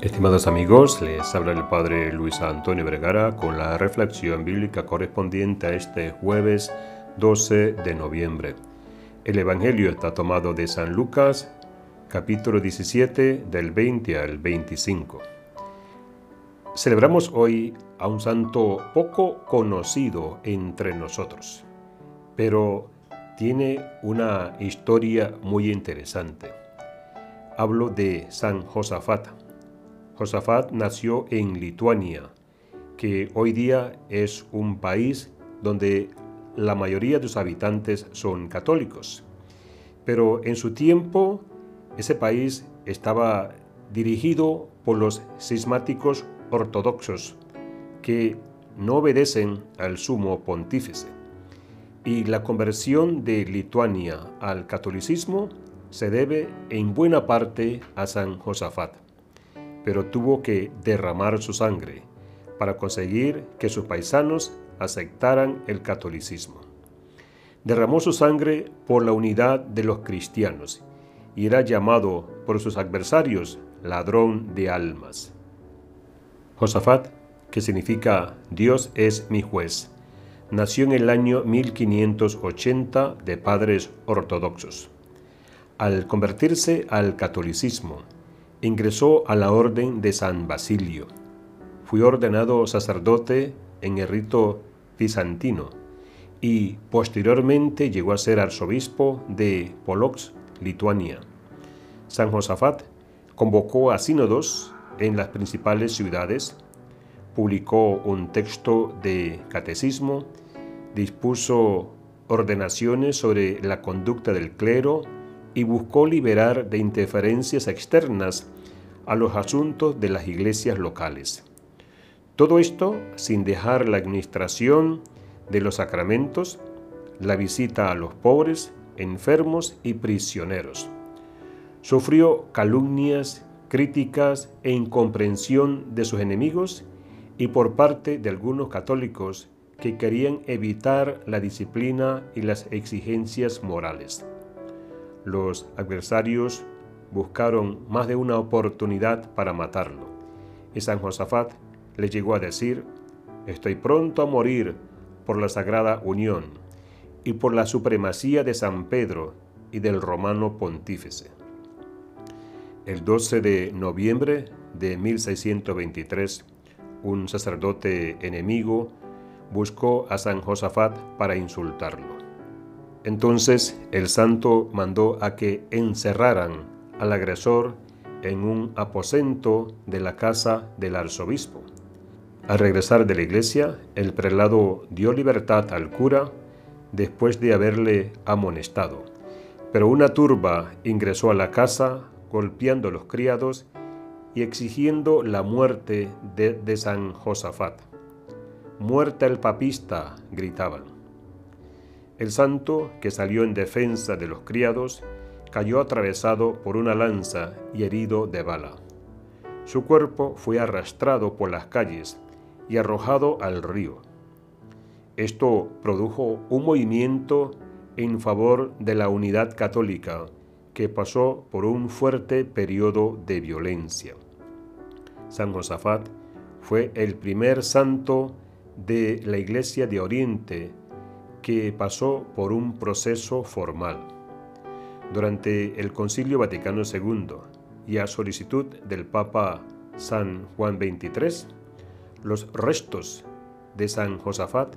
Estimados amigos, les habla el Padre Luis Antonio Vergara con la reflexión bíblica correspondiente a este jueves 12 de noviembre. El Evangelio está tomado de San Lucas, capítulo 17, del 20 al 25. Celebramos hoy a un santo poco conocido entre nosotros, pero tiene una historia muy interesante. Hablo de San Josafat Josafat nació en Lituania, que hoy día es un país donde la mayoría de sus habitantes son católicos. Pero en su tiempo ese país estaba dirigido por los cismáticos ortodoxos que no obedecen al sumo pontífice. Y la conversión de Lituania al catolicismo se debe en buena parte a San Josafat pero tuvo que derramar su sangre para conseguir que sus paisanos aceptaran el catolicismo. Derramó su sangre por la unidad de los cristianos y era llamado por sus adversarios ladrón de almas. Josafat, que significa Dios es mi juez, nació en el año 1580 de padres ortodoxos. Al convertirse al catolicismo, ingresó a la orden de San Basilio. Fue ordenado sacerdote en el rito bizantino y posteriormente llegó a ser arzobispo de Polox, Lituania. San Josafat convocó a sínodos en las principales ciudades, publicó un texto de catecismo, dispuso ordenaciones sobre la conducta del clero y buscó liberar de interferencias externas a los asuntos de las iglesias locales. Todo esto sin dejar la administración de los sacramentos, la visita a los pobres, enfermos y prisioneros. Sufrió calumnias, críticas e incomprensión de sus enemigos y por parte de algunos católicos que querían evitar la disciplina y las exigencias morales. Los adversarios buscaron más de una oportunidad para matarlo, y San Josafat le llegó a decir, estoy pronto a morir por la sagrada unión y por la supremacía de San Pedro y del romano pontífice. El 12 de noviembre de 1623, un sacerdote enemigo buscó a San Josafat para insultarlo. Entonces el santo mandó a que encerraran al agresor en un aposento de la casa del arzobispo. Al regresar de la iglesia, el prelado dio libertad al cura después de haberle amonestado. Pero una turba ingresó a la casa golpeando a los criados y exigiendo la muerte de, San Josafat. Muerta el papista, gritaban. El santo, que salió en defensa de los criados, cayó atravesado por una lanza y herido de bala. Su cuerpo fue arrastrado por las calles y arrojado al río. Esto produjo un movimiento en favor de la unidad católica que pasó por un fuerte periodo de violencia. San Josafat fue el primer santo de la Iglesia de Oriente que pasó por un proceso formal. Durante el Concilio Vaticano II y a solicitud del Papa San Juan XXIII, los restos de San Josafat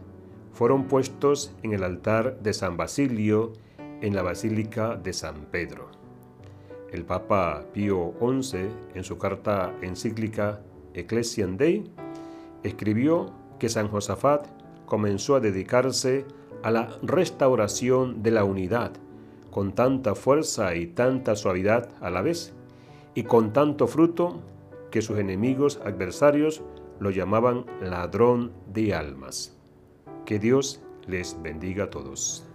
fueron puestos en el altar de San Basilio en la Basílica de San Pedro. El Papa Pío XI, en su carta encíclica Ecclesiam Dei, escribió que San Josafat comenzó a dedicarse a la restauración de la unidad, con tanta fuerza y tanta suavidad a la vez, y con tanto fruto que sus enemigos adversarios lo llamaban ladrón de almas. Que Dios les bendiga a todos.